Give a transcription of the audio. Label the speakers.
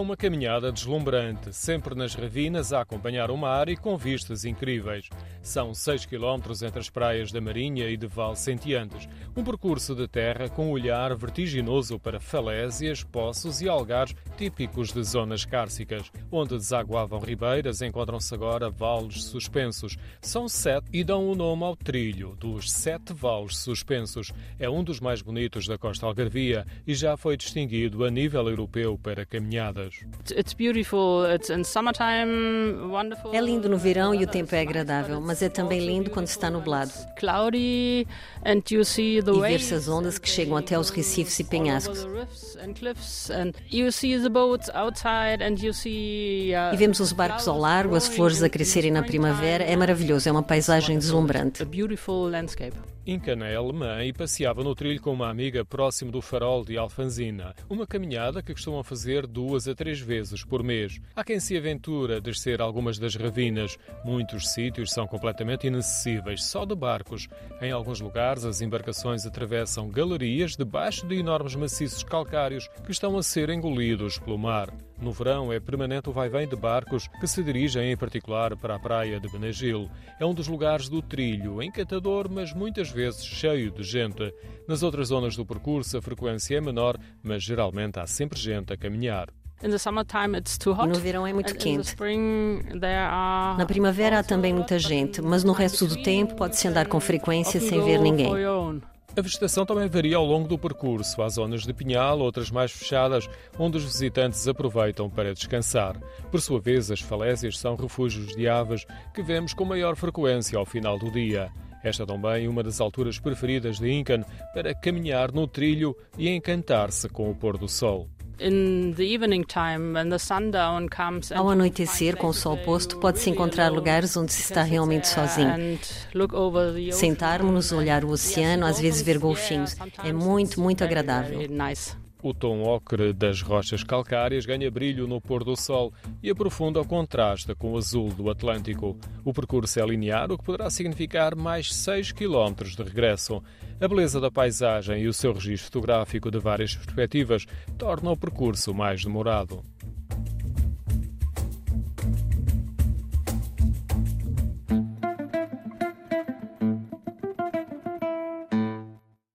Speaker 1: uma caminhada deslumbrante, sempre nas ravinas a acompanhar o mar e com vistas incríveis. São 6 km entre as praias da Marinha e de Val Sentiantes, um percurso de terra com um olhar vertiginoso para falésias, poços e algares típicos de zonas cárcicas. Onde desaguavam ribeiras, encontram-se agora vales suspensos. São sete e dão o nome ao trilho dos Sete Vales Suspensos. É um dos mais bonitos da costa algarvia e já foi distinguido a nível europeu para caminhadas.
Speaker 2: É lindo no verão e o tempo é agradável, mas é também lindo quando está nublado. E ver-se as ondas que chegam até os recifes e penhascos. E vemos os barcos ao largo, as flores a crescerem na primavera. É maravilhoso, é uma paisagem deslumbrante.
Speaker 1: Inca é alemã e passeava no trilho com uma amiga próximo do farol de Alfanzina. Uma caminhada que costumam fazer duas a três vezes por mês. Há quem se aventura a descer algumas das ravinas. Muitos sítios são completamente inacessíveis, só de barcos. Em alguns lugares, as embarcações atravessam galerias debaixo de enormes maciços calcários que estão a ser engolidos pelo mar. No verão é permanente o vai-vem de barcos que se dirigem em particular para a praia de Benagil. É um dos lugares do trilho, encantador, mas muitas vezes cheio de gente. Nas outras zonas do percurso a frequência é menor, mas geralmente há sempre gente a caminhar.
Speaker 2: No verão é muito quente. Na primavera há também muita gente, mas no resto do tempo pode-se andar com frequência sem ver ninguém.
Speaker 1: A vegetação também varia ao longo do percurso. Há zonas de pinhal, outras mais fechadas, onde os visitantes aproveitam para descansar. Por sua vez, as falésias são refúgios de aves que vemos com maior frequência ao final do dia. Esta também uma das alturas preferidas de Incan para caminhar no trilho e encantar-se com o pôr do sol.
Speaker 2: Ao anoitecer, com o sol posto, pode-se encontrar lugares onde se está realmente sozinho. Sentarmos-nos, olhar o oceano, às vezes ver golfinhos. É muito, muito agradável.
Speaker 1: O tom ocre das rochas calcárias ganha brilho no pôr do sol e aprofunda o contraste com o azul do Atlântico. O percurso é linear, o que poderá significar mais 6 km de regresso. A beleza da paisagem e o seu registro fotográfico de várias perspectivas tornam o percurso mais demorado.